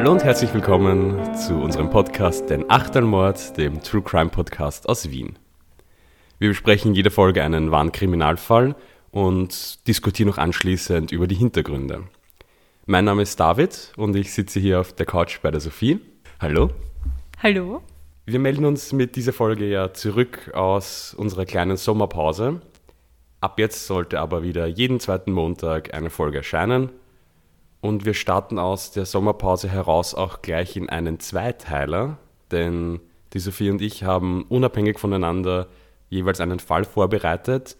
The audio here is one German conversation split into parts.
Hallo und herzlich willkommen zu unserem Podcast Den Achtelmord, dem True Crime Podcast aus Wien. Wir besprechen in jeder Folge einen wahren Kriminalfall und diskutieren noch anschließend über die Hintergründe. Mein Name ist David und ich sitze hier auf der Couch bei der Sophie. Hallo. Hallo. Wir melden uns mit dieser Folge ja zurück aus unserer kleinen Sommerpause. Ab jetzt sollte aber wieder jeden zweiten Montag eine Folge erscheinen. Und wir starten aus der Sommerpause heraus auch gleich in einen Zweiteiler, denn die Sophie und ich haben unabhängig voneinander jeweils einen Fall vorbereitet,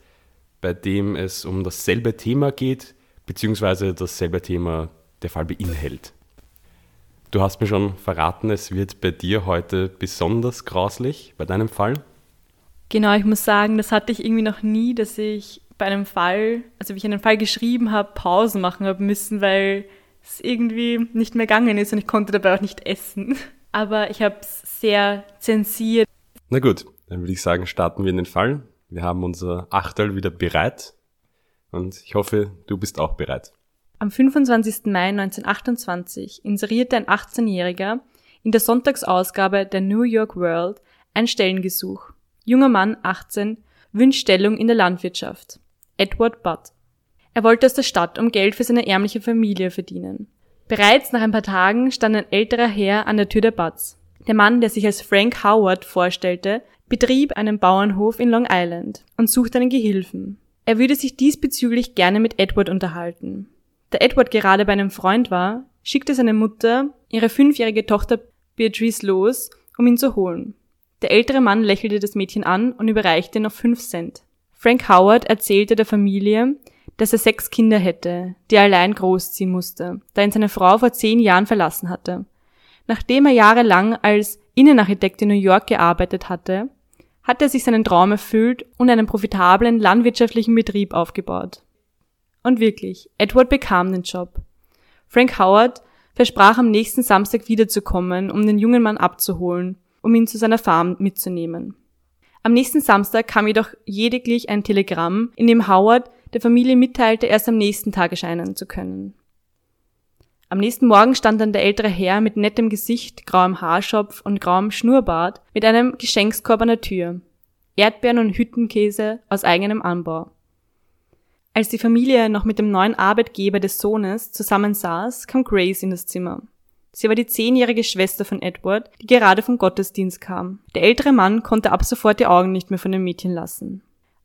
bei dem es um dasselbe Thema geht, beziehungsweise dasselbe Thema der Fall beinhält. Du hast mir schon verraten, es wird bei dir heute besonders grauslich, bei deinem Fall. Genau, ich muss sagen, das hatte ich irgendwie noch nie, dass ich bei einem Fall, also wie ich einen Fall geschrieben habe, Pausen machen habe müssen, weil es irgendwie nicht mehr gegangen ist und ich konnte dabei auch nicht essen. Aber ich habe es sehr zensiert. Na gut, dann würde ich sagen, starten wir in den Fall. Wir haben unser Achtel wieder bereit und ich hoffe, du bist auch bereit. Am 25. Mai 1928 inserierte ein 18-Jähriger in der Sonntagsausgabe der New York World ein Stellengesuch. Junger Mann, 18, wünscht Stellung in der Landwirtschaft. Edward Budd. Er wollte aus der Stadt, um Geld für seine ärmliche Familie verdienen. Bereits nach ein paar Tagen stand ein älterer Herr an der Tür der Budds. Der Mann, der sich als Frank Howard vorstellte, betrieb einen Bauernhof in Long Island und suchte einen Gehilfen. Er würde sich diesbezüglich gerne mit Edward unterhalten. Da Edward gerade bei einem Freund war, schickte seine Mutter ihre fünfjährige Tochter Beatrice los, um ihn zu holen. Der ältere Mann lächelte das Mädchen an und überreichte noch fünf Cent. Frank Howard erzählte der Familie, dass er sechs Kinder hätte, die er allein großziehen musste, da ihn seine Frau vor zehn Jahren verlassen hatte. Nachdem er jahrelang als Innenarchitekt in New York gearbeitet hatte, hatte er sich seinen Traum erfüllt und einen profitablen landwirtschaftlichen Betrieb aufgebaut. Und wirklich, Edward bekam den Job. Frank Howard versprach am nächsten Samstag wiederzukommen, um den jungen Mann abzuholen, um ihn zu seiner Farm mitzunehmen. Am nächsten Samstag kam jedoch lediglich ein Telegramm, in dem Howard der Familie mitteilte, erst am nächsten Tag erscheinen zu können. Am nächsten Morgen stand dann der ältere Herr mit nettem Gesicht, grauem Haarschopf und grauem Schnurrbart mit einem Geschenkskorb an der Tür. Erdbeeren und Hüttenkäse aus eigenem Anbau. Als die Familie noch mit dem neuen Arbeitgeber des Sohnes zusammensaß, kam Grace in das Zimmer. Sie war die zehnjährige Schwester von Edward, die gerade vom Gottesdienst kam. Der ältere Mann konnte ab sofort die Augen nicht mehr von dem Mädchen lassen.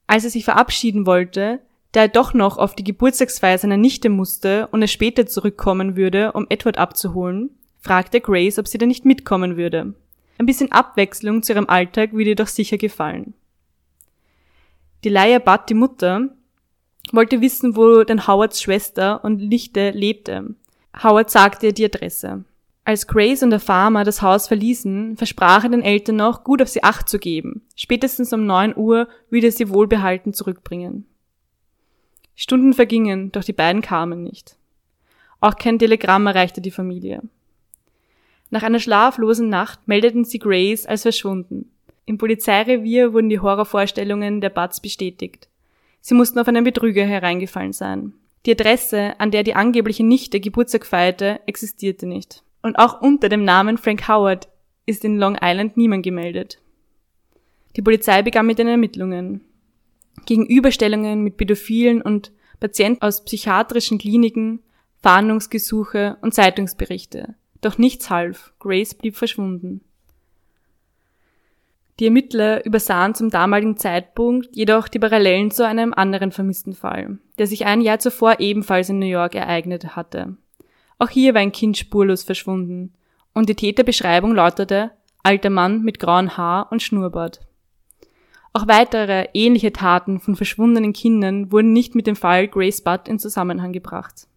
Als er sich verabschieden wollte, da er doch noch auf die Geburtstagsfeier seiner Nichte musste und er später zurückkommen würde, um Edward abzuholen, fragte Grace, ob sie da nicht mitkommen würde. Ein bisschen Abwechslung zu ihrem Alltag würde ihr doch sicher gefallen. Die Laia Budd, die Mutter, wollte wissen, wo denn Howards Schwester und Nichte lebte. Howard sagte ihr die Adresse. Als Grace und der Farmer das Haus verließen, versprach er den Eltern noch, gut auf sie acht zu geben. Spätestens um neun Uhr würde er sie wohlbehalten zurückbringen. Stunden vergingen, doch die beiden kamen nicht. Auch kein Telegramm erreichte die Familie. Nach einer schlaflosen Nacht meldeten sie Grace als verschwunden. Im Polizeirevier wurden die Horrorvorstellungen der Butts bestätigt. Sie mussten auf einen Betrüger hereingefallen sein. Die Adresse, an der die angebliche Nichte Geburtstag feierte, existierte nicht. Und auch unter dem Namen Frank Howard ist in Long Island niemand gemeldet. Die Polizei begann mit den Ermittlungen. Gegenüberstellungen mit Pädophilen und Patienten aus psychiatrischen Kliniken, Fahndungsgesuche und Zeitungsberichte. Doch nichts half. Grace blieb verschwunden. Die Ermittler übersahen zum damaligen Zeitpunkt jedoch die Parallelen zu einem anderen vermissten Fall, der sich ein Jahr zuvor ebenfalls in New York ereignet hatte. Auch hier war ein Kind spurlos verschwunden und die Täterbeschreibung lautete alter Mann mit grauen Haar und Schnurrbart. Auch weitere ähnliche Taten von verschwundenen Kindern wurden nicht mit dem Fall Grace Budd in Zusammenhang gebracht.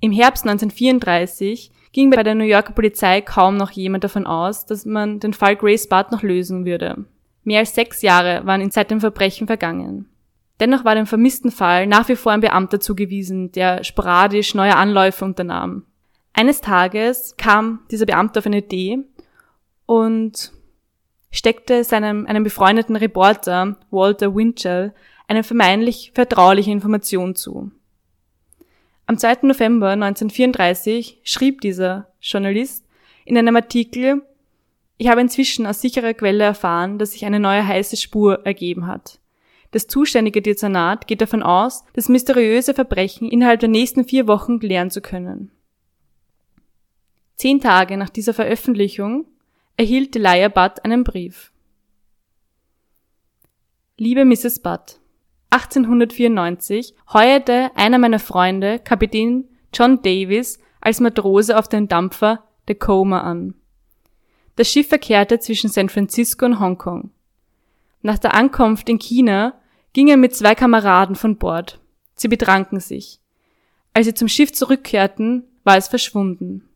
Im Herbst 1934 ging bei der New Yorker Polizei kaum noch jemand davon aus, dass man den Fall Grace Budd noch lösen würde. Mehr als sechs Jahre waren seit dem Verbrechen vergangen. Dennoch war dem vermissten Fall nach wie vor ein Beamter zugewiesen, der sporadisch neue Anläufe unternahm. Eines Tages kam dieser Beamte auf eine Idee und steckte seinem einem befreundeten Reporter, Walter Winchell, eine vermeintlich vertrauliche Information zu. Am 2. November 1934 schrieb dieser Journalist in einem Artikel, ich habe inzwischen aus sicherer Quelle erfahren, dass sich eine neue heiße Spur ergeben hat. Das zuständige Dezernat geht davon aus, das mysteriöse Verbrechen innerhalb der nächsten vier Wochen klären zu können. Zehn Tage nach dieser Veröffentlichung erhielt Delia Budd einen Brief. Liebe Mrs. Budd, 1894 heuerte einer meiner Freunde, Kapitän John Davis, als Matrose auf den Dampfer Tacoma an. Das Schiff verkehrte zwischen San Francisco und Hongkong. Nach der Ankunft in China ging er mit zwei Kameraden von Bord. Sie betranken sich. Als sie zum Schiff zurückkehrten, war es verschwunden.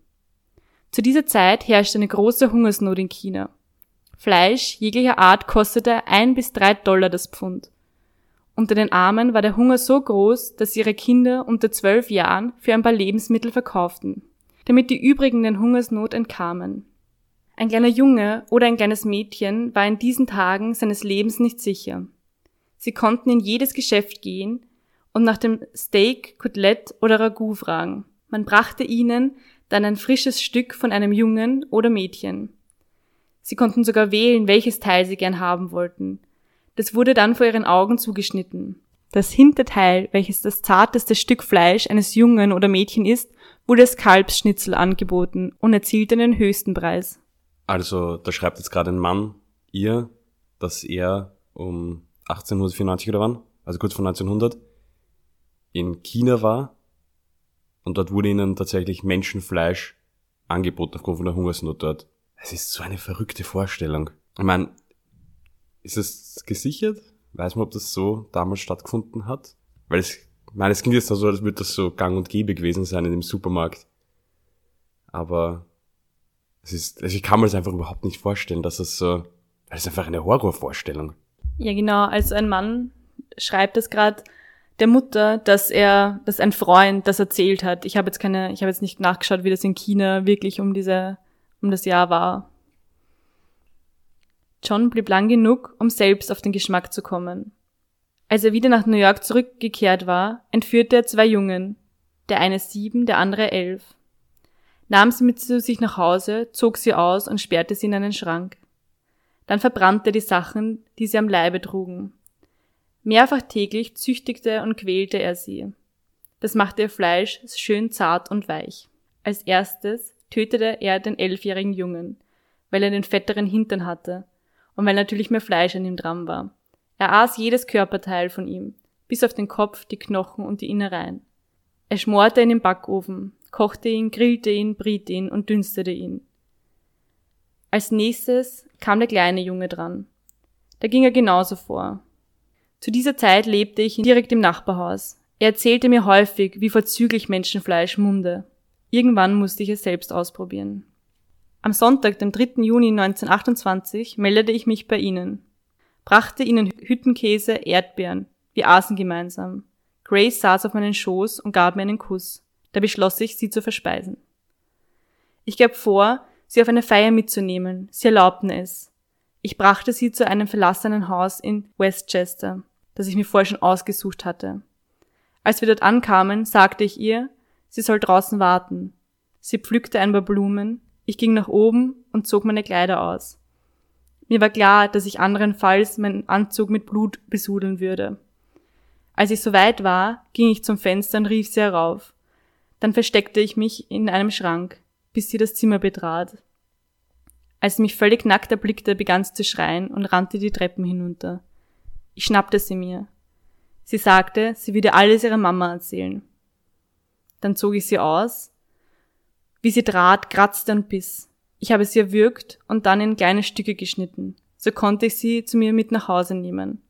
Zu dieser Zeit herrschte eine große Hungersnot in China. Fleisch jeglicher Art kostete ein bis drei Dollar das Pfund. Unter den Armen war der Hunger so groß, dass ihre Kinder unter zwölf Jahren für ein paar Lebensmittel verkauften, damit die übrigen den Hungersnot entkamen. Ein kleiner Junge oder ein kleines Mädchen war in diesen Tagen seines Lebens nicht sicher. Sie konnten in jedes Geschäft gehen und nach dem Steak, Kotelett oder Ragout fragen. Man brachte ihnen dann ein frisches Stück von einem Jungen oder Mädchen. Sie konnten sogar wählen, welches Teil sie gern haben wollten. Das wurde dann vor ihren Augen zugeschnitten. Das Hinterteil, welches das zarteste Stück Fleisch eines Jungen oder Mädchen ist, wurde als Kalbsschnitzel angeboten und erzielte den höchsten Preis. Also, da schreibt jetzt gerade ein Mann ihr, dass er um 1894 oder wann, also kurz vor 1900, in China war und dort wurde ihnen tatsächlich Menschenfleisch angeboten aufgrund von der Hungersnot dort. Es ist so eine verrückte Vorstellung. Ich meine, ist es gesichert? Weiß man, ob das so damals stattgefunden hat? Weil es, ich meine, es klingt jetzt so, als würde das so gang und gäbe gewesen sein in dem Supermarkt. Aber es ist, also ich kann mir das einfach überhaupt nicht vorstellen, dass es so, das ist einfach eine Horrorvorstellung. Ja, genau. Also ein Mann schreibt es gerade, der Mutter, dass er, dass ein Freund das erzählt hat. Ich habe jetzt keine, ich habe jetzt nicht nachgeschaut, wie das in China wirklich um diese, um das Jahr war. John blieb lang genug, um selbst auf den Geschmack zu kommen. Als er wieder nach New York zurückgekehrt war, entführte er zwei Jungen, der eine sieben, der andere elf. Nahm sie mit zu sich nach Hause, zog sie aus und sperrte sie in einen Schrank. Dann verbrannte er die Sachen, die sie am Leibe trugen. Mehrfach täglich züchtigte und quälte er sie. Das machte ihr Fleisch schön zart und weich. Als erstes tötete er den elfjährigen Jungen, weil er den fetteren Hintern hatte und weil natürlich mehr Fleisch an ihm dran war. Er aß jedes Körperteil von ihm, bis auf den Kopf, die Knochen und die Innereien. Er schmorte ihn im Backofen, kochte ihn, grillte ihn, briet ihn und dünstete ihn. Als nächstes kam der kleine Junge dran. Da ging er genauso vor. Zu dieser Zeit lebte ich direkt im Nachbarhaus. Er erzählte mir häufig, wie vorzüglich Menschenfleisch munde. Irgendwann musste ich es selbst ausprobieren. Am Sonntag, dem 3. Juni 1928, meldete ich mich bei ihnen. Brachte ihnen Hüttenkäse, Erdbeeren. Wir aßen gemeinsam. Grace saß auf meinen Schoß und gab mir einen Kuss. Da beschloss ich, sie zu verspeisen. Ich gab vor, sie auf eine Feier mitzunehmen. Sie erlaubten es. Ich brachte sie zu einem verlassenen Haus in Westchester das ich mir vorher schon ausgesucht hatte. Als wir dort ankamen, sagte ich ihr, sie soll draußen warten. Sie pflückte ein paar Blumen, ich ging nach oben und zog meine Kleider aus. Mir war klar, dass ich anderenfalls meinen Anzug mit Blut besudeln würde. Als ich soweit war, ging ich zum Fenster und rief sie herauf. Dann versteckte ich mich in einem Schrank, bis sie das Zimmer betrat. Als sie mich völlig nackt erblickte, begann sie zu schreien und rannte die Treppen hinunter. Ich schnappte sie mir. Sie sagte, sie würde alles ihrer Mama erzählen. Dann zog ich sie aus. Wie sie trat, kratzte und biss. Ich habe sie erwürgt und dann in kleine Stücke geschnitten. So konnte ich sie zu mir mit nach Hause nehmen.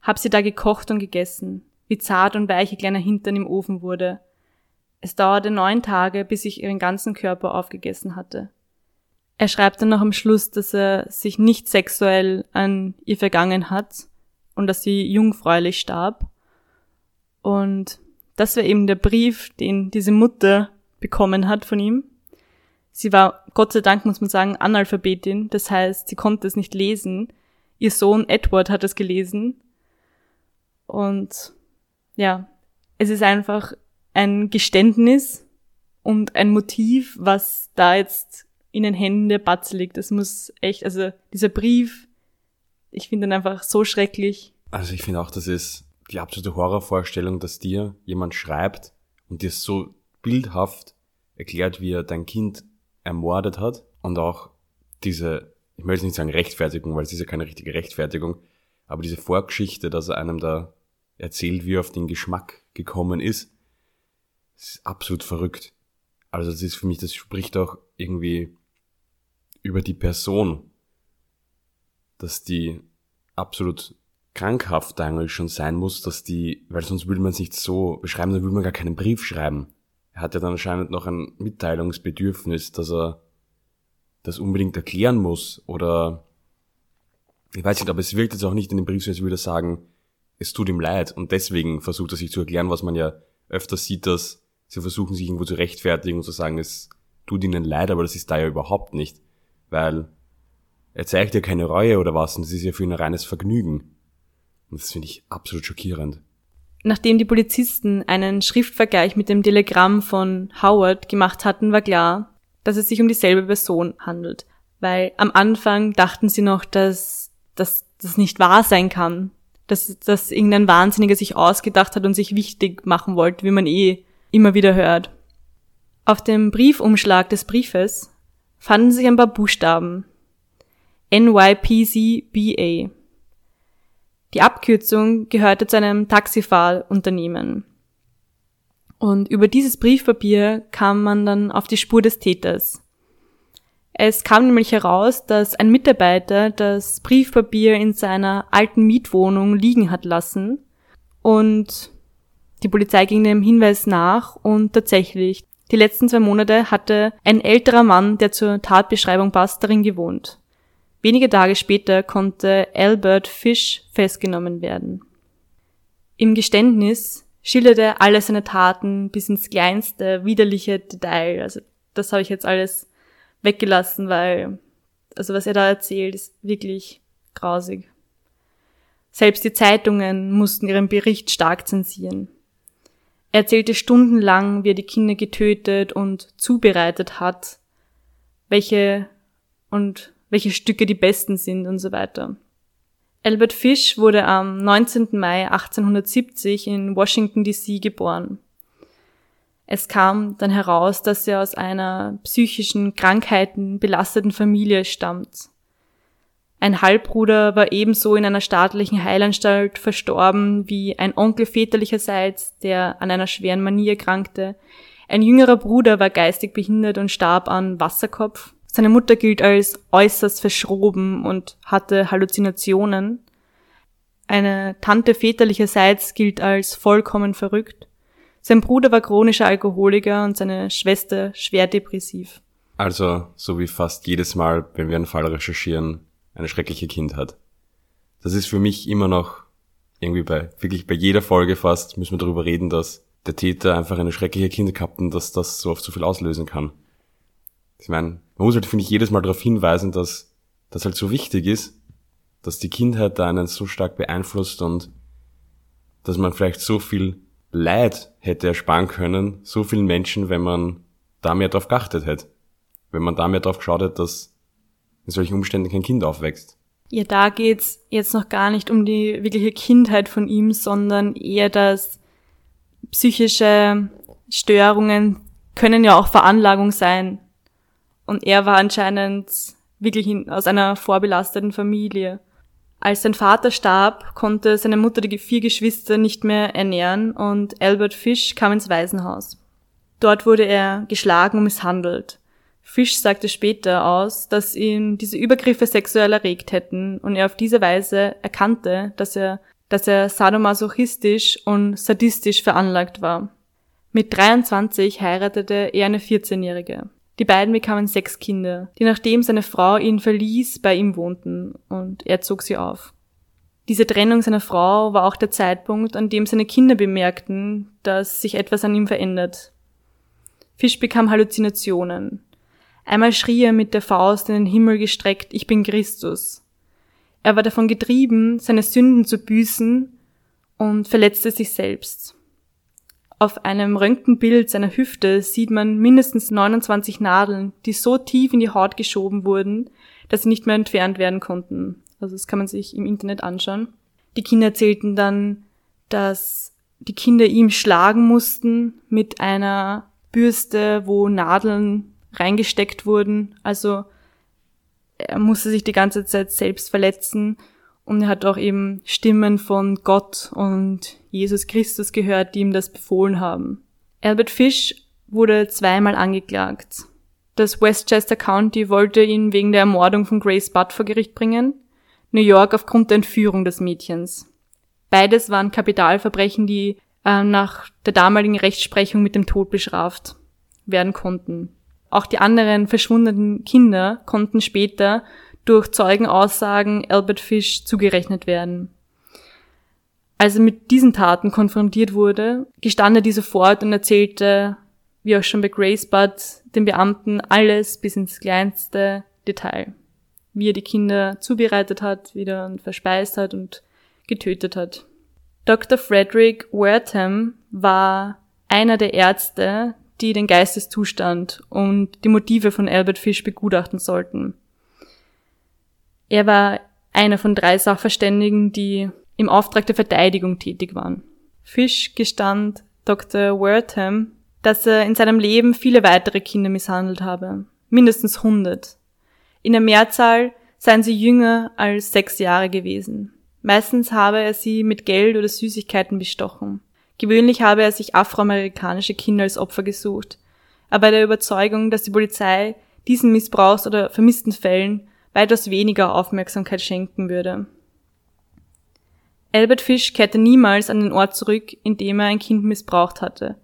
Hab sie da gekocht und gegessen, wie zart und weich ihr kleiner Hintern im Ofen wurde. Es dauerte neun Tage, bis ich ihren ganzen Körper aufgegessen hatte. Er schreibt dann noch am Schluss, dass er sich nicht sexuell an ihr vergangen hat und dass sie jungfräulich starb. Und das war eben der Brief, den diese Mutter bekommen hat von ihm. Sie war, Gott sei Dank muss man sagen, Analphabetin, das heißt, sie konnte es nicht lesen. Ihr Sohn Edward hat es gelesen. Und ja, es ist einfach ein Geständnis und ein Motiv, was da jetzt in den Händen der Batze liegt. Das muss echt, also dieser Brief, ich finde ihn einfach so schrecklich. Also ich finde auch, das ist die absolute Horrorvorstellung, dass dir jemand schreibt und dir so bildhaft erklärt, wie er dein Kind ermordet hat und auch diese, ich möchte nicht sagen Rechtfertigung, weil es ist ja keine richtige Rechtfertigung, aber diese Vorgeschichte, dass er einem da erzählt, wie er auf den Geschmack gekommen ist, ist absolut verrückt. Also das ist für mich, das spricht auch irgendwie über die Person, dass die absolut krankhaft eigentlich schon sein muss, dass die, weil sonst würde man es nicht so beschreiben, dann würde man gar keinen Brief schreiben. Er hat ja dann anscheinend noch ein Mitteilungsbedürfnis, dass er das unbedingt erklären muss oder ich weiß nicht, aber es wirkt jetzt auch nicht in dem Brief so, als würde er sagen, es tut ihm leid und deswegen versucht er sich zu erklären, was man ja öfter sieht, dass sie versuchen sich irgendwo zu rechtfertigen und zu sagen, es tut ihnen leid, aber das ist da ja überhaupt nicht, weil er zeigt ja keine Reue oder was und es ist ja für ihn ein reines Vergnügen. Und das finde ich absolut schockierend. Nachdem die Polizisten einen Schriftvergleich mit dem Telegramm von Howard gemacht hatten, war klar, dass es sich um dieselbe Person handelt. Weil am Anfang dachten sie noch, dass, dass das nicht wahr sein kann. Dass, dass irgendein Wahnsinniger sich ausgedacht hat und sich wichtig machen wollte, wie man eh immer wieder hört. Auf dem Briefumschlag des Briefes fanden sich ein paar Buchstaben. NYPCBA. Die Abkürzung gehörte zu einem Taxifahrunternehmen. Und über dieses Briefpapier kam man dann auf die Spur des Täters. Es kam nämlich heraus, dass ein Mitarbeiter das Briefpapier in seiner alten Mietwohnung liegen hat lassen und die Polizei ging dem Hinweis nach und tatsächlich, die letzten zwei Monate hatte ein älterer Mann, der zur Tatbeschreibung passt, darin gewohnt. Wenige Tage später konnte Albert Fish festgenommen werden. Im Geständnis schilderte er alle seine Taten bis ins kleinste widerliche Detail. Also das habe ich jetzt alles weggelassen, weil also was er da erzählt, ist wirklich grausig. Selbst die Zeitungen mussten ihren Bericht stark zensieren. Er erzählte stundenlang, wie er die Kinder getötet und zubereitet hat, welche und welche Stücke die besten sind und so weiter. Albert Fish wurde am 19. Mai 1870 in Washington DC geboren. Es kam dann heraus, dass er aus einer psychischen Krankheiten belasteten Familie stammt. Ein Halbbruder war ebenso in einer staatlichen Heilanstalt verstorben wie ein Onkel väterlicherseits, der an einer schweren Manie erkrankte. Ein jüngerer Bruder war geistig behindert und starb an Wasserkopf. Seine Mutter gilt als äußerst verschroben und hatte Halluzinationen. Eine Tante väterlicherseits gilt als vollkommen verrückt. Sein Bruder war chronischer Alkoholiker und seine Schwester schwer depressiv. Also, so wie fast jedes Mal, wenn wir einen Fall recherchieren, eine schreckliche Kindheit. Das ist für mich immer noch irgendwie bei, wirklich bei jeder Folge fast, müssen wir darüber reden, dass der Täter einfach eine schreckliche Kindheit gehabt und dass das so oft so viel auslösen kann. Ich meine, man muss halt, finde ich, jedes Mal darauf hinweisen, dass das halt so wichtig ist, dass die Kindheit da einen so stark beeinflusst und dass man vielleicht so viel Leid hätte ersparen können, so vielen Menschen, wenn man da mehr drauf geachtet hätte. Wenn man da mehr drauf geschaut hätte, dass in solchen Umständen kein Kind aufwächst. Ja, da geht's jetzt noch gar nicht um die wirkliche Kindheit von ihm, sondern eher, dass psychische Störungen können ja auch Veranlagung sein. Und er war anscheinend wirklich aus einer vorbelasteten Familie. Als sein Vater starb, konnte seine Mutter die vier Geschwister nicht mehr ernähren und Albert Fish kam ins Waisenhaus. Dort wurde er geschlagen und misshandelt. Fish sagte später aus, dass ihn diese Übergriffe sexuell erregt hätten und er auf diese Weise erkannte, dass er, dass er sadomasochistisch und sadistisch veranlagt war. Mit 23 heiratete er eine 14-Jährige. Die beiden bekamen sechs Kinder, die nachdem seine Frau ihn verließ, bei ihm wohnten, und er zog sie auf. Diese Trennung seiner Frau war auch der Zeitpunkt, an dem seine Kinder bemerkten, dass sich etwas an ihm verändert. Fisch bekam Halluzinationen. Einmal schrie er mit der Faust in den Himmel gestreckt, ich bin Christus. Er war davon getrieben, seine Sünden zu büßen und verletzte sich selbst. Auf einem Röntgenbild seiner Hüfte sieht man mindestens 29 Nadeln, die so tief in die Haut geschoben wurden, dass sie nicht mehr entfernt werden konnten. Also das kann man sich im Internet anschauen. Die Kinder erzählten dann, dass die Kinder ihm schlagen mussten mit einer Bürste, wo Nadeln reingesteckt wurden. Also er musste sich die ganze Zeit selbst verletzen und er hat auch eben Stimmen von Gott und Jesus Christus gehört, die ihm das befohlen haben. Albert Fish wurde zweimal angeklagt. Das Westchester County wollte ihn wegen der Ermordung von Grace Budd vor Gericht bringen, New York aufgrund der Entführung des Mädchens. Beides waren Kapitalverbrechen, die äh, nach der damaligen Rechtsprechung mit dem Tod bestraft werden konnten. Auch die anderen verschwundenen Kinder konnten später durch Zeugenaussagen Albert Fish zugerechnet werden. Als er mit diesen Taten konfrontiert wurde, gestand er diese sofort und erzählte, wie auch schon bei Grace Budd, den Beamten alles bis ins kleinste Detail. Wie er die Kinder zubereitet hat, wieder verspeist hat und getötet hat. Dr. Frederick Wertham war einer der Ärzte, die den Geisteszustand und die Motive von Albert Fish begutachten sollten. Er war einer von drei Sachverständigen, die im Auftrag der Verteidigung tätig waren. Fish gestand Dr. Wertham, dass er in seinem Leben viele weitere Kinder misshandelt habe. Mindestens 100. In der Mehrzahl seien sie jünger als sechs Jahre gewesen. Meistens habe er sie mit Geld oder Süßigkeiten bestochen. Gewöhnlich habe er sich afroamerikanische Kinder als Opfer gesucht. Aber der Überzeugung, dass die Polizei diesen Missbrauchs- oder vermissten Fällen weitaus weniger Aufmerksamkeit schenken würde. Albert Fish kehrte niemals an den Ort zurück, in dem er ein Kind missbraucht hatte.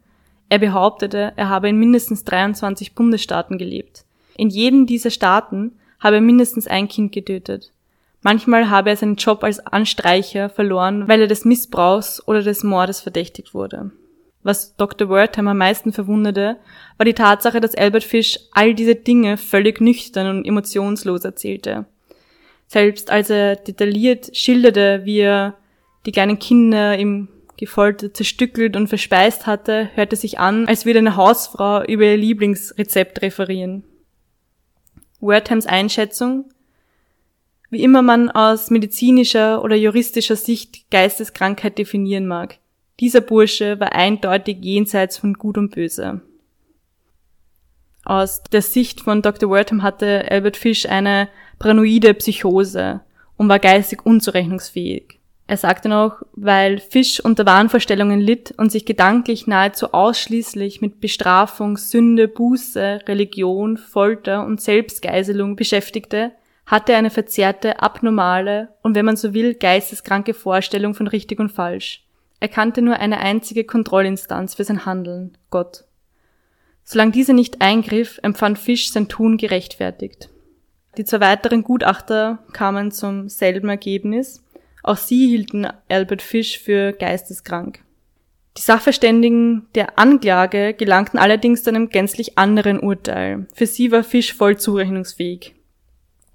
Er behauptete, er habe in mindestens 23 Bundesstaaten gelebt. In jedem dieser Staaten habe er mindestens ein Kind getötet. Manchmal habe er seinen Job als Anstreicher verloren, weil er des Missbrauchs oder des Mordes verdächtigt wurde. Was Dr. Wertham am meisten verwunderte, war die Tatsache, dass Albert Fish all diese Dinge völlig nüchtern und emotionslos erzählte. Selbst als er detailliert schilderte, wie er die kleinen Kinder im gefoltert, zerstückelt und verspeist hatte, hörte sich an, als würde eine Hausfrau über ihr Lieblingsrezept referieren. Werthams Einschätzung, wie immer man aus medizinischer oder juristischer Sicht Geisteskrankheit definieren mag, dieser Bursche war eindeutig jenseits von Gut und Böse. Aus der Sicht von Dr. Wertham hatte Albert Fish eine paranoide Psychose und war geistig unzurechnungsfähig. Er sagte noch, weil Fish unter Wahnvorstellungen litt und sich gedanklich nahezu ausschließlich mit Bestrafung, Sünde, Buße, Religion, Folter und Selbstgeiselung beschäftigte, hatte eine verzerrte, abnormale und wenn man so will, geisteskranke Vorstellung von richtig und falsch. Er kannte nur eine einzige Kontrollinstanz für sein Handeln, Gott. Solange diese nicht eingriff, empfand Fisch sein Tun gerechtfertigt. Die zwei weiteren Gutachter kamen zum selben Ergebnis. Auch sie hielten Albert Fish für geisteskrank. Die Sachverständigen der Anklage gelangten allerdings zu einem gänzlich anderen Urteil. Für sie war Fish voll zurechnungsfähig.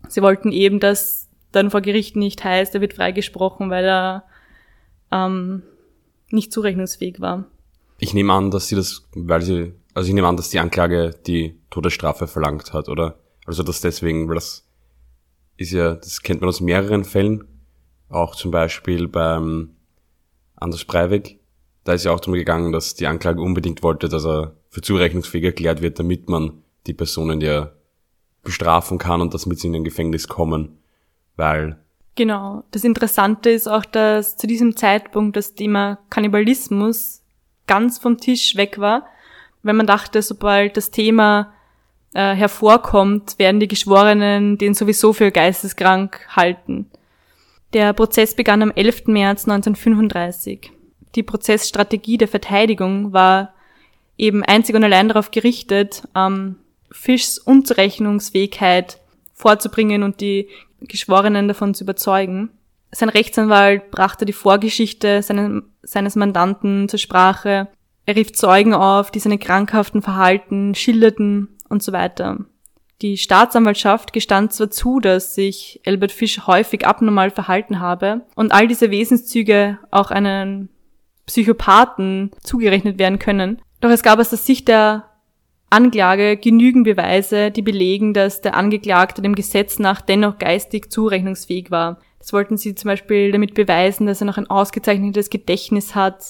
Sie wollten eben, dass dann vor Gericht nicht heißt, er wird freigesprochen, weil er ähm, nicht zurechnungsfähig war. Ich nehme an, dass sie das, weil sie, also ich nehme an, dass die Anklage die Todesstrafe verlangt hat, oder? Also das deswegen, weil das ist ja, das kennt man aus mehreren Fällen, auch zum Beispiel beim Anders Breivik. Da ist ja auch darum gegangen, dass die Anklage unbedingt wollte, dass er für zurechnungsfähig erklärt wird, damit man die Personen ja bestrafen kann und dass mit sie in ein Gefängnis kommen, weil Genau. Das Interessante ist auch, dass zu diesem Zeitpunkt das Thema Kannibalismus ganz vom Tisch weg war, wenn man dachte, sobald das Thema äh, hervorkommt, werden die Geschworenen den sowieso für geisteskrank halten. Der Prozess begann am 11. März 1935. Die Prozessstrategie der Verteidigung war eben einzig und allein darauf gerichtet, ähm, Fischs Unzurechnungsfähigkeit vorzubringen und die Geschworenen davon zu überzeugen. Sein Rechtsanwalt brachte die Vorgeschichte seines, seines Mandanten zur Sprache. Er rief Zeugen auf, die seine krankhaften Verhalten schilderten und so weiter. Die Staatsanwaltschaft gestand zwar zu, dass sich Albert Fish häufig abnormal verhalten habe und all diese Wesenszüge auch einen Psychopathen zugerechnet werden können. Doch es gab aus der Sicht der Anklage genügend Beweise, die belegen, dass der Angeklagte dem Gesetz nach dennoch geistig zurechnungsfähig war. Das wollten sie zum Beispiel damit beweisen, dass er noch ein ausgezeichnetes Gedächtnis hat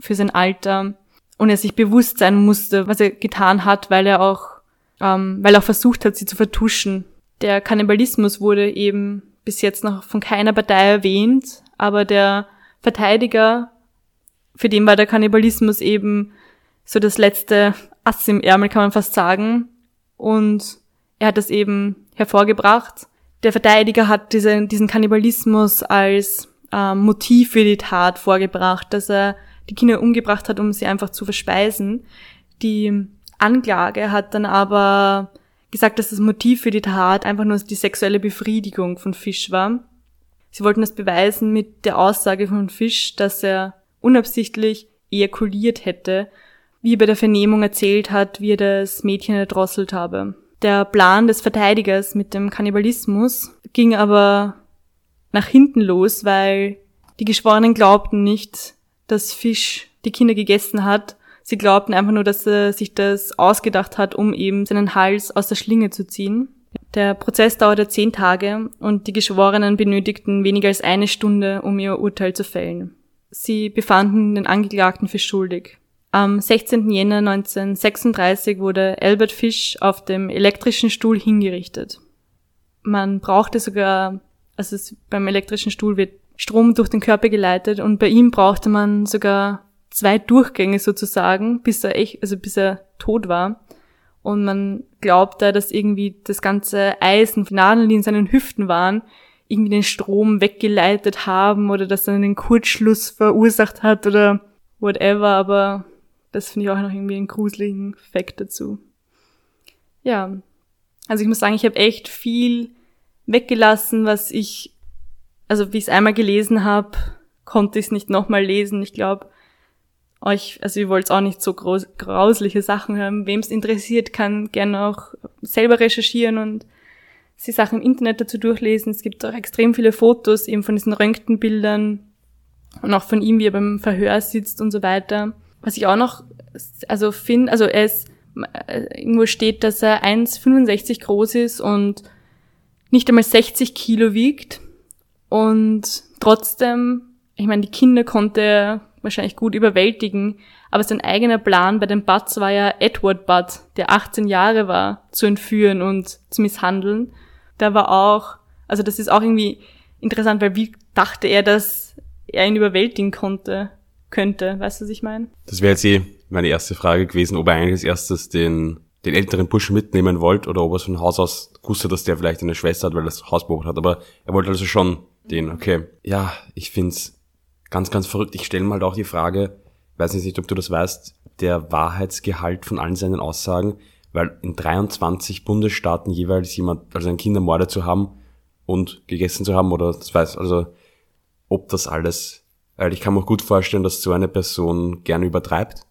für sein Alter und er sich bewusst sein musste, was er getan hat, weil er auch, ähm, weil er auch versucht hat, sie zu vertuschen. Der Kannibalismus wurde eben bis jetzt noch von keiner Partei erwähnt, aber der Verteidiger, für den war der Kannibalismus eben so das letzte Ass im Ärmel, kann man fast sagen. Und er hat das eben hervorgebracht. Der Verteidiger hat diese, diesen Kannibalismus als ähm, Motiv für die Tat vorgebracht, dass er die Kinder umgebracht hat, um sie einfach zu verspeisen. Die Anklage hat dann aber gesagt, dass das Motiv für die Tat einfach nur die sexuelle Befriedigung von Fisch war. Sie wollten das beweisen mit der Aussage von Fisch, dass er unabsichtlich ejakuliert hätte, wie er bei der Vernehmung erzählt hat, wie er das Mädchen erdrosselt habe. Der Plan des Verteidigers mit dem Kannibalismus ging aber nach hinten los, weil die Geschworenen glaubten nicht, dass Fisch die Kinder gegessen hat. Sie glaubten einfach nur, dass er sich das ausgedacht hat, um eben seinen Hals aus der Schlinge zu ziehen. Der Prozess dauerte zehn Tage und die Geschworenen benötigten weniger als eine Stunde, um ihr Urteil zu fällen. Sie befanden den Angeklagten für schuldig. Am 16. Jänner 1936 wurde Albert Fish auf dem elektrischen Stuhl hingerichtet. Man brauchte sogar, also es, beim elektrischen Stuhl wird Strom durch den Körper geleitet und bei ihm brauchte man sogar zwei Durchgänge sozusagen, bis er echt, also bis er tot war. Und man glaubt da, dass irgendwie das ganze Eisen, Nadeln, die in seinen Hüften waren, irgendwie den Strom weggeleitet haben oder dass er einen Kurzschluss verursacht hat oder whatever, aber das finde ich auch noch irgendwie einen gruseligen Fakt dazu. Ja, also ich muss sagen, ich habe echt viel weggelassen, was ich also wie ich es einmal gelesen habe, konnte ich es nicht nochmal lesen. Ich glaube, euch, also ihr wollt auch nicht so groß, grausliche Sachen hören. Wem es interessiert, kann gerne auch selber recherchieren und die Sachen im Internet dazu durchlesen. Es gibt auch extrem viele Fotos eben von diesen Röntgenbildern und auch von ihm, wie er beim Verhör sitzt und so weiter. Was ich auch noch, also finde, also er ist, äh, irgendwo steht, dass er 1,65 groß ist und nicht einmal 60 Kilo wiegt. Und trotzdem, ich meine, die Kinder konnte er wahrscheinlich gut überwältigen, aber sein eigener Plan bei den Butts war ja Edward Butt, der 18 Jahre war, zu entführen und zu misshandeln. Da war auch, also das ist auch irgendwie interessant, weil wie dachte er, dass er ihn überwältigen konnte, könnte, weißt du, was ich meine? Das wäre jetzt eh meine erste Frage gewesen, ob er eigentlich als erstes den, den älteren Burschen mitnehmen wollte oder ob er von Haus aus wusste, dass der vielleicht eine Schwester hat, weil er das Haus beobachtet hat, aber er wollte also schon den, okay. Ja, ich find's ganz, ganz verrückt. Ich stelle mal halt auch die Frage, weiß nicht, ob du das weißt, der Wahrheitsgehalt von allen seinen Aussagen, weil in 23 Bundesstaaten jeweils jemand, also ein Kind ermordet zu haben und gegessen zu haben oder das weiß, also ob das alles, weil ich kann mir auch gut vorstellen, dass so eine Person gerne übertreibt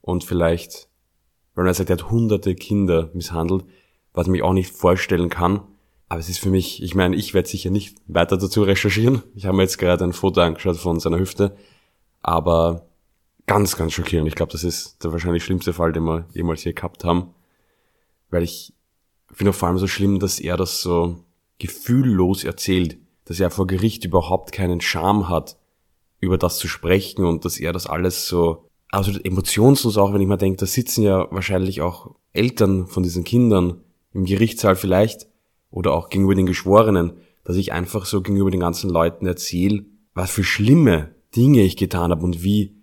und vielleicht, weil man sagt, er hat hunderte Kinder misshandelt, was ich mich auch nicht vorstellen kann, aber es ist für mich, ich meine, ich werde sicher nicht weiter dazu recherchieren. Ich habe mir jetzt gerade ein Foto angeschaut von seiner Hüfte. Aber ganz, ganz schockierend. Ich glaube, das ist der wahrscheinlich schlimmste Fall, den wir jemals hier gehabt haben. Weil ich finde auch vor allem so schlimm, dass er das so gefühllos erzählt. Dass er vor Gericht überhaupt keinen Charme hat, über das zu sprechen und dass er das alles so, also emotionslos auch, wenn ich mir denke, da sitzen ja wahrscheinlich auch Eltern von diesen Kindern im Gerichtssaal vielleicht oder auch gegenüber den Geschworenen, dass ich einfach so gegenüber den ganzen Leuten erzähle, was für schlimme Dinge ich getan habe und wie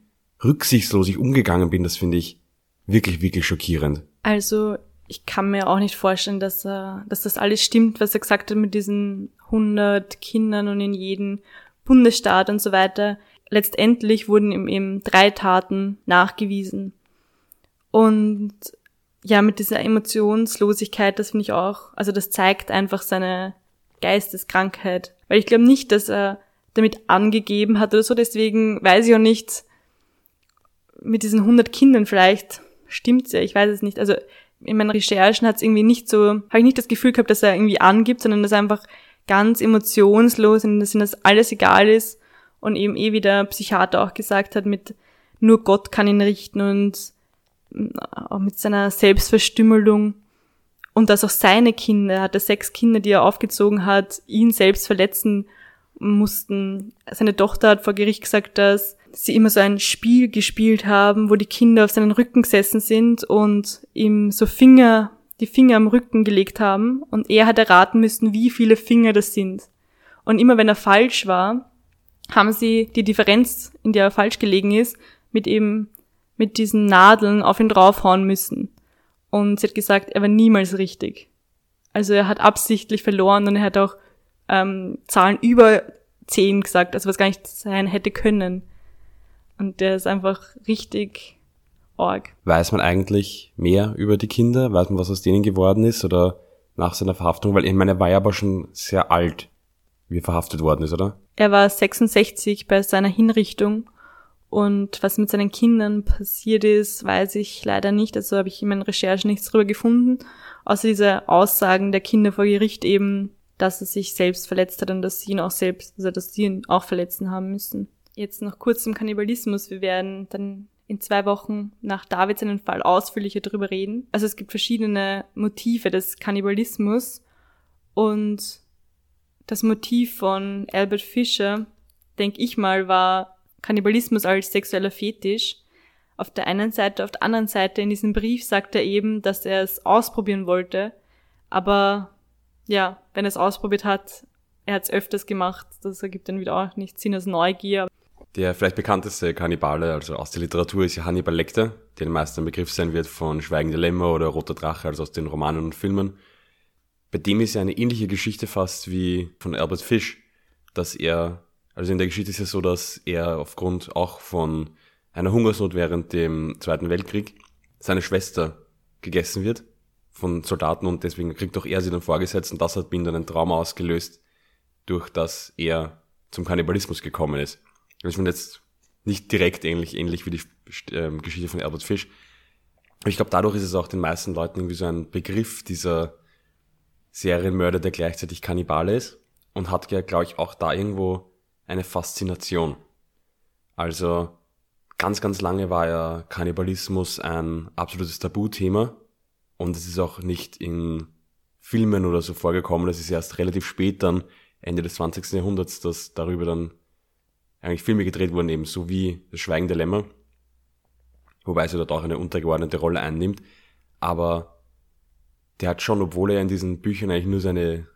rücksichtslos ich umgegangen bin, das finde ich wirklich, wirklich schockierend. Also ich kann mir auch nicht vorstellen, dass, er, dass das alles stimmt, was er gesagt hat mit diesen 100 Kindern und in jedem Bundesstaat und so weiter. Letztendlich wurden ihm eben drei Taten nachgewiesen. Und ja, mit dieser Emotionslosigkeit, das finde ich auch, also das zeigt einfach seine Geisteskrankheit. Weil ich glaube nicht, dass er damit angegeben hat oder so, deswegen weiß ich auch nicht, mit diesen 100 Kindern vielleicht stimmt's ja, ich weiß es nicht. Also in meinen Recherchen hat es irgendwie nicht so, habe ich nicht das Gefühl gehabt, dass er irgendwie angibt, sondern dass er einfach ganz emotionslos und dass ihm das alles egal ist und eben eh wie der Psychiater auch gesagt hat, mit nur Gott kann ihn richten und auch mit seiner Selbstverstümmelung und dass auch seine Kinder, er hatte sechs Kinder, die er aufgezogen hat, ihn selbst verletzen mussten. Seine Tochter hat vor Gericht gesagt, dass sie immer so ein Spiel gespielt haben, wo die Kinder auf seinen Rücken gesessen sind und ihm so Finger, die Finger am Rücken gelegt haben und er hat erraten müssen, wie viele Finger das sind. Und immer wenn er falsch war, haben sie die Differenz, in der er falsch gelegen ist, mit eben mit diesen Nadeln auf ihn draufhauen müssen. Und sie hat gesagt, er war niemals richtig. Also er hat absichtlich verloren und er hat auch ähm, Zahlen über zehn gesagt, also was gar nicht sein hätte können. Und der ist einfach richtig arg. Weiß man eigentlich mehr über die Kinder? Weiß man, was aus denen geworden ist oder nach seiner Verhaftung? Weil ich meine, er war ja aber schon sehr alt, wie er verhaftet worden ist, oder? Er war 66 bei seiner Hinrichtung und was mit seinen Kindern passiert ist, weiß ich leider nicht. Also habe ich in meinen Recherchen nichts drüber gefunden, außer diese Aussagen der Kinder vor Gericht eben, dass er sich selbst verletzt hat und dass sie ihn auch selbst, also dass sie ihn auch verletzen haben müssen. Jetzt noch kurz zum Kannibalismus. Wir werden dann in zwei Wochen nach David seinen Fall ausführlicher darüber reden. Also es gibt verschiedene Motive des Kannibalismus und das Motiv von Albert Fischer, denke ich mal, war Kannibalismus als sexueller Fetisch. Auf der einen Seite, auf der anderen Seite in diesem Brief sagt er eben, dass er es ausprobieren wollte, aber ja, wenn er es ausprobiert hat, er hat es öfters gemacht, das ergibt dann wieder auch nichts Sinn als Neugier. Der vielleicht bekannteste Kannibale, also aus der Literatur, ist Hannibal Lecter, der den meisten Begriff sein wird von Schweigende Lämmer oder Roter Drache, also aus den Romanen und Filmen. Bei dem ist ja eine ähnliche Geschichte fast wie von Albert Fish, dass er, also in der Geschichte ist es ja so, dass er aufgrund auch von einer Hungersnot während dem Zweiten Weltkrieg seine Schwester gegessen wird von Soldaten und deswegen kriegt auch er sie dann vorgesetzt und das hat ihm dann ein Trauma ausgelöst, durch das er zum Kannibalismus gekommen ist. Das ist jetzt nicht direkt ähnlich, ähnlich wie die ähm, Geschichte von Albert Fish. Ich glaube, dadurch ist es auch den meisten Leuten irgendwie so ein Begriff dieser Serienmörder, der gleichzeitig Kannibale ist und hat ja, glaube ich, auch da irgendwo eine Faszination. Also ganz, ganz lange war ja Kannibalismus ein absolutes Tabuthema und es ist auch nicht in Filmen oder so vorgekommen. Es ist erst relativ spät dann, Ende des 20. Jahrhunderts, dass darüber dann eigentlich Filme gedreht wurden, eben so wie Das Schweigen der Lämmer. Wobei sie dort auch eine untergeordnete Rolle einnimmt. Aber der hat schon, obwohl er in diesen Büchern eigentlich nur seine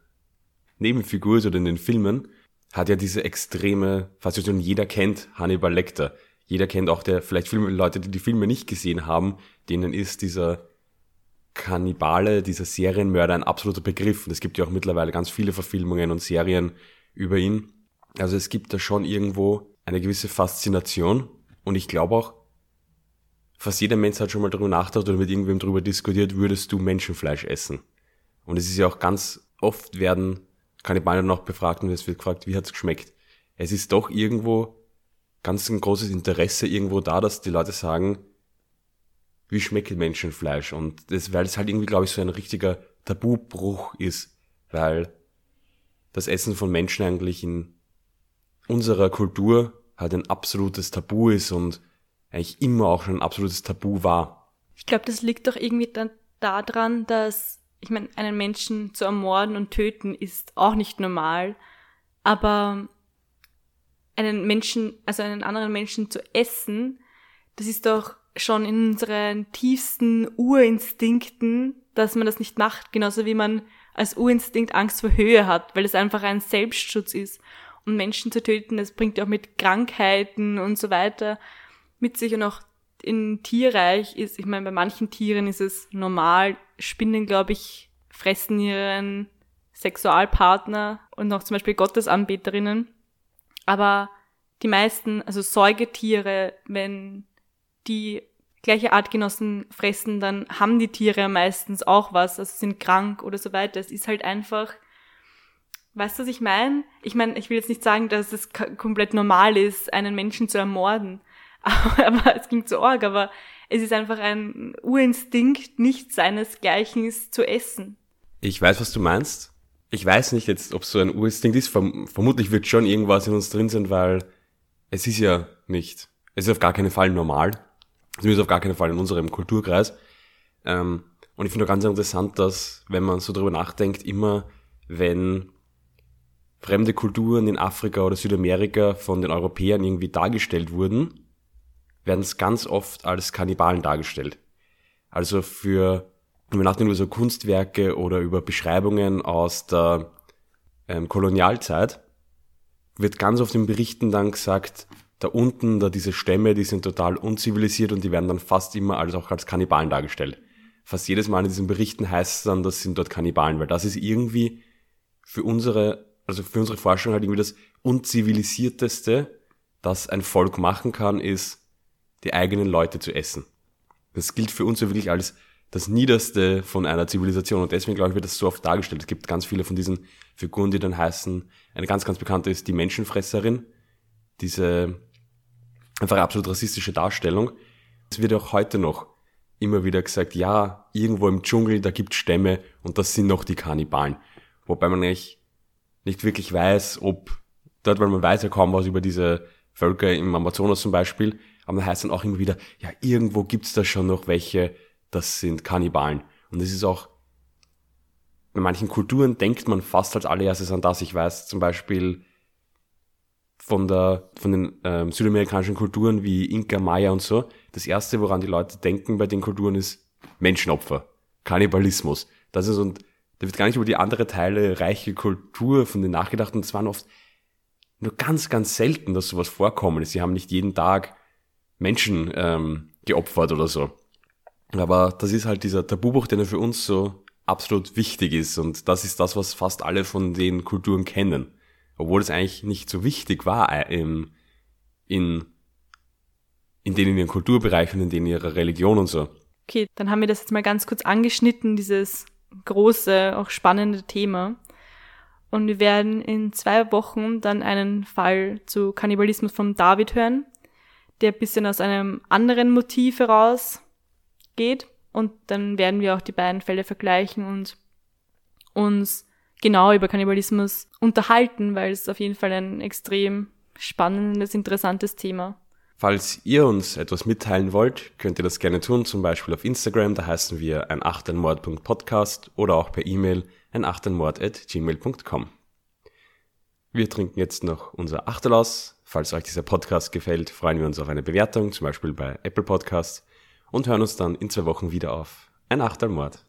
Nebenfigur ist oder in den Filmen, hat ja diese extreme Faszination. Jeder kennt Hannibal Lecter. Jeder kennt auch der, vielleicht viele Leute, die die Filme nicht gesehen haben, denen ist dieser Kannibale, dieser Serienmörder ein absoluter Begriff. Und es gibt ja auch mittlerweile ganz viele Verfilmungen und Serien über ihn. Also es gibt da schon irgendwo eine gewisse Faszination. Und ich glaube auch, fast jeder Mensch hat schon mal darüber nachgedacht oder mit irgendwem darüber diskutiert, würdest du Menschenfleisch essen? Und es ist ja auch ganz oft werden Kannibalen noch befragt und es wird gefragt, wie hat's geschmeckt? Es ist doch irgendwo ganz ein großes Interesse irgendwo da, dass die Leute sagen, wie schmeckt Menschenfleisch? Und das, weil es halt irgendwie, glaube ich, so ein richtiger Tabubruch ist, weil das Essen von Menschen eigentlich in unserer Kultur halt ein absolutes Tabu ist und eigentlich immer auch schon ein absolutes Tabu war. Ich glaube, das liegt doch irgendwie dann daran, dass, ich meine, einen Menschen zu ermorden und töten ist auch nicht normal, aber einen Menschen, also einen anderen Menschen zu essen, das ist doch schon in unseren tiefsten Urinstinkten, dass man das nicht macht, genauso wie man als Urinstinkt Angst vor Höhe hat, weil es einfach ein Selbstschutz ist. Und Menschen zu töten, das bringt ja auch mit Krankheiten und so weiter mit sich und auch in Tierreich ist, ich meine, bei manchen Tieren ist es normal, Spinnen, glaube ich, fressen ihren Sexualpartner und auch zum Beispiel Gottesanbeterinnen. Aber die meisten, also Säugetiere, wenn die gleiche Artgenossen fressen, dann haben die Tiere meistens auch was, also sind krank oder so weiter. Es ist halt einfach, weißt du, was ich meine? Ich meine, ich will jetzt nicht sagen, dass es komplett normal ist, einen Menschen zu ermorden, aber, es klingt so arg, aber es ist einfach ein Urinstinkt, nicht seinesgleichen zu essen. Ich weiß, was du meinst. Ich weiß nicht jetzt, ob so ein Urinstinkt ist. Verm vermutlich wird schon irgendwas in uns drin sein, weil es ist ja nicht, es ist auf gar keinen Fall normal. Zumindest auf gar keinen Fall in unserem Kulturkreis. Ähm, und ich finde auch ganz interessant, dass, wenn man so darüber nachdenkt, immer wenn fremde Kulturen in Afrika oder Südamerika von den Europäern irgendwie dargestellt wurden, werden es ganz oft als Kannibalen dargestellt. Also für, wenn wir nachdenken über so Kunstwerke oder über Beschreibungen aus der ähm, Kolonialzeit, wird ganz oft in Berichten dann gesagt, da unten, da diese Stämme, die sind total unzivilisiert und die werden dann fast immer als auch als Kannibalen dargestellt. Fast jedes Mal in diesen Berichten heißt es dann, das sind dort Kannibalen, weil das ist irgendwie für unsere, also für unsere Forschung halt irgendwie das unzivilisierteste, das ein Volk machen kann, ist, die eigenen Leute zu essen. Das gilt für uns ja wirklich als das Niederste von einer Zivilisation. Und deswegen, glaube ich, wird das so oft dargestellt. Es gibt ganz viele von diesen Figuren, die dann heißen, eine ganz, ganz bekannte ist die Menschenfresserin. Diese einfach absolut rassistische Darstellung. Es wird auch heute noch immer wieder gesagt, ja, irgendwo im Dschungel, da gibt Stämme und das sind noch die Kannibalen. Wobei man eigentlich nicht wirklich weiß, ob dort, weil man weiß ja kaum was über diese Völker im Amazonas zum Beispiel, aber dann heißt dann auch immer wieder, ja, irgendwo gibt's da schon noch welche, das sind Kannibalen. Und es ist auch, bei manchen Kulturen denkt man fast als allererstes an das. Ich weiß zum Beispiel von der, von den ähm, südamerikanischen Kulturen wie Inka, Maya und so, das erste, woran die Leute denken bei den Kulturen ist Menschenopfer, Kannibalismus. Das ist und da wird gar nicht über die andere Teile reiche Kultur von denen nachgedacht und es waren oft nur ganz, ganz selten, dass sowas vorkommen ist. Sie haben nicht jeden Tag Menschen ähm, geopfert oder so. Aber das ist halt dieser Tabubuch, der für uns so absolut wichtig ist. Und das ist das, was fast alle von den Kulturen kennen. Obwohl es eigentlich nicht so wichtig war äh, in, in, in denen ihren Kulturbereich und in denen ihrer Religion und so. Okay, dann haben wir das jetzt mal ganz kurz angeschnitten, dieses große, auch spannende Thema. Und wir werden in zwei Wochen dann einen Fall zu Kannibalismus von David hören, der bisschen aus einem anderen Motiv heraus geht. Und dann werden wir auch die beiden Fälle vergleichen und uns genau über Kannibalismus unterhalten, weil es auf jeden Fall ein extrem spannendes, interessantes Thema. Falls ihr uns etwas mitteilen wollt, könnt ihr das gerne tun, zum Beispiel auf Instagram, da heißen wir ein achtenmord.podcast oder auch per E-Mail ein achtenmord.gmail.com. Wir trinken jetzt noch unser Achtel aus. Falls euch dieser Podcast gefällt, freuen wir uns auf eine Bewertung, zum Beispiel bei Apple Podcasts und hören uns dann in zwei Wochen wieder auf. Ein Achtelmord.